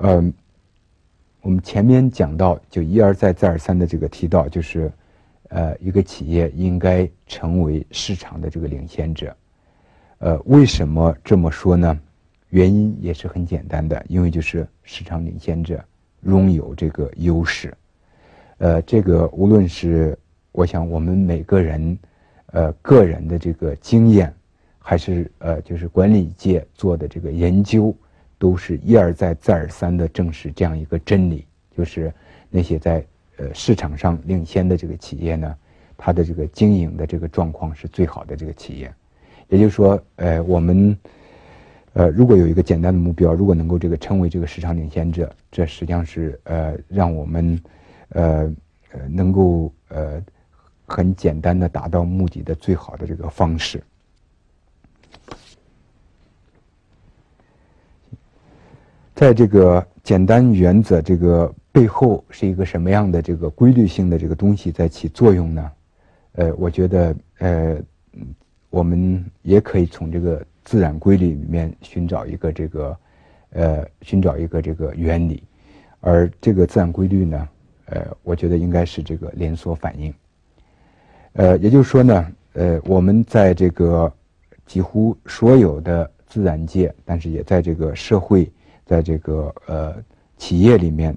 嗯，我们前面讲到，就一而再再而三的这个提到，就是，呃，一个企业应该成为市场的这个领先者。呃，为什么这么说呢？原因也是很简单的，因为就是市场领先者拥有这个优势。呃，这个无论是我想我们每个人，呃，个人的这个经验，还是呃，就是管理界做的这个研究，都是一而再再而三的证实这样一个真理，就是那些在呃市场上领先的这个企业呢，它的这个经营的这个状况是最好的这个企业。也就是说，呃，我们呃如果有一个简单的目标，如果能够这个成为这个市场领先者，这实际上是呃让我们。呃呃，能够呃很简单的达到目的的最好的这个方式，在这个简单原则这个背后是一个什么样的这个规律性的这个东西在起作用呢？呃，我觉得呃，我们也可以从这个自然规律里面寻找一个这个呃寻找一个这个原理，而这个自然规律呢？呃，我觉得应该是这个连锁反应。呃，也就是说呢，呃，我们在这个几乎所有的自然界，但是也在这个社会，在这个呃企业里面，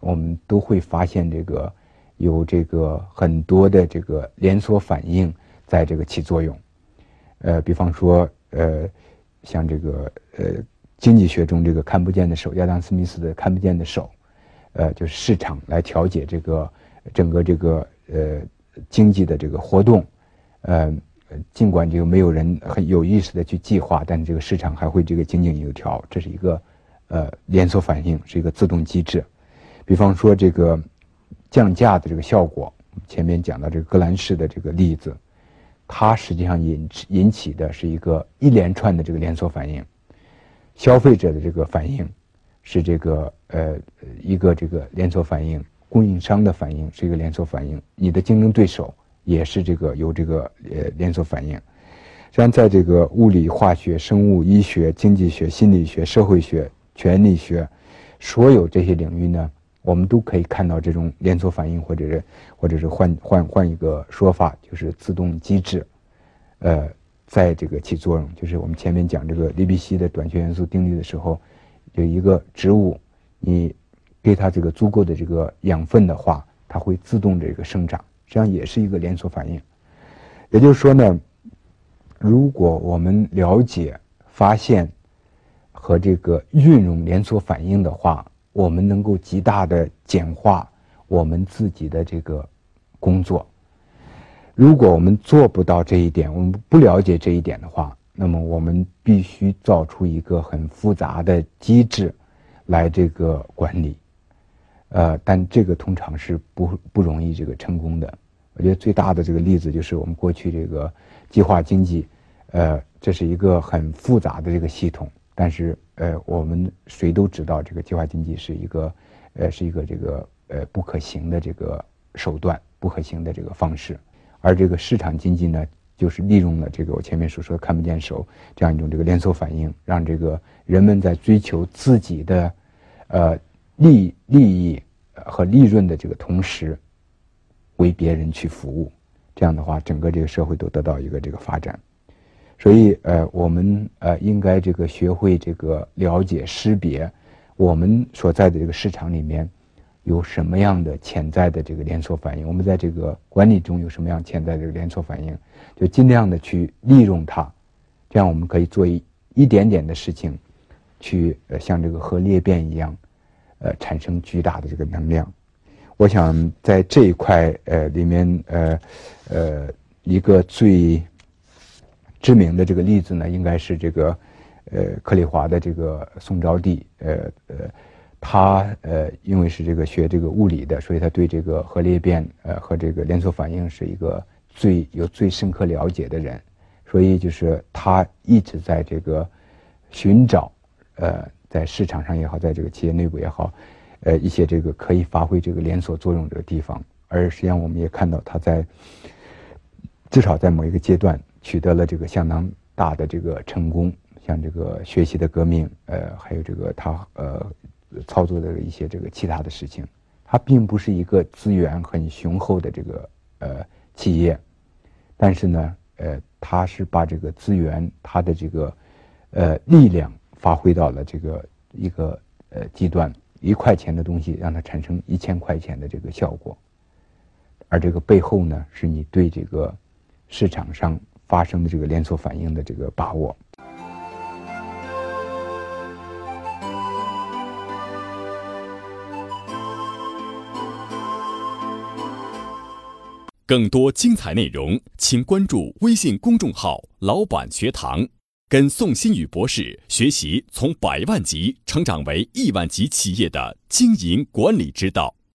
我们都会发现这个有这个很多的这个连锁反应在这个起作用。呃，比方说，呃，像这个呃经济学中这个看不见的手，亚当·斯密斯的看不见的手。呃，就是市场来调节这个整个这个呃经济的这个活动，呃，尽管这个没有人很有意识的去计划，但这个市场还会这个井井有条，这是一个呃连锁反应，是一个自动机制。比方说这个降价的这个效果，前面讲到这个格兰仕的这个例子，它实际上引引起的是一个一连串的这个连锁反应，消费者的这个反应。是这个呃一个这个连锁反应，供应商的反应是一个连锁反应，你的竞争对手也是这个有这个呃连锁反应。实际上，在这个物理、化学、生物、医学、经济学、心理学、社会学、权力学，所有这些领域呢，我们都可以看到这种连锁反应，或者是或者是换换换一个说法，就是自动机制，呃，在这个起作用。就是我们前面讲这个利比西的短缺元素定律的时候。有一个植物，你给它这个足够的这个养分的话，它会自动这个生长，实际上也是一个连锁反应。也就是说呢，如果我们了解、发现和这个运用连锁反应的话，我们能够极大的简化我们自己的这个工作。如果我们做不到这一点，我们不了解这一点的话，那么我们必须造出一个很复杂的机制，来这个管理，呃，但这个通常是不不容易这个成功的。我觉得最大的这个例子就是我们过去这个计划经济，呃，这是一个很复杂的这个系统，但是呃，我们谁都知道这个计划经济是一个呃是一个这个呃不可行的这个手段，不可行的这个方式，而这个市场经济呢？就是利用了这个我前面所说的看不见手这样一种这个连锁反应，让这个人们在追求自己的，呃利利益和利润的这个同时，为别人去服务，这样的话，整个这个社会都得到一个这个发展。所以，呃，我们呃应该这个学会这个了解识别我们所在的这个市场里面。有什么样的潜在的这个连锁反应？我们在这个管理中有什么样潜在的连锁反应？就尽量的去利用它，这样我们可以做一一点点的事情，去呃像这个核裂变一样，呃产生巨大的这个能量。我想在这一块呃里面呃呃一个最知名的这个例子呢，应该是这个呃克里华的这个宋招娣呃呃。他呃，因为是这个学这个物理的，所以他对这个核裂变呃和这个连锁反应是一个最有最深刻了解的人，所以就是他一直在这个寻找呃在市场上也好，在这个企业内部也好，呃一些这个可以发挥这个连锁作用的地方。而实际上我们也看到他在至少在某一个阶段取得了这个相当大的这个成功，像这个学习的革命，呃还有这个他呃。操作的一些这个其他的事情。它并不是一个资源很雄厚的这个呃企业，但是呢，呃，它是把这个资源它的这个呃力量发挥到了这个一个呃极端，一块钱的东西让它产生一千块钱的这个效果，而这个背后呢，是你对这个市场上。发生的这个连锁反应的这个把握。更多精彩内容，请关注微信公众号“老板学堂”，跟宋新宇博士学习从百万级成长为亿万级企业的经营管理之道。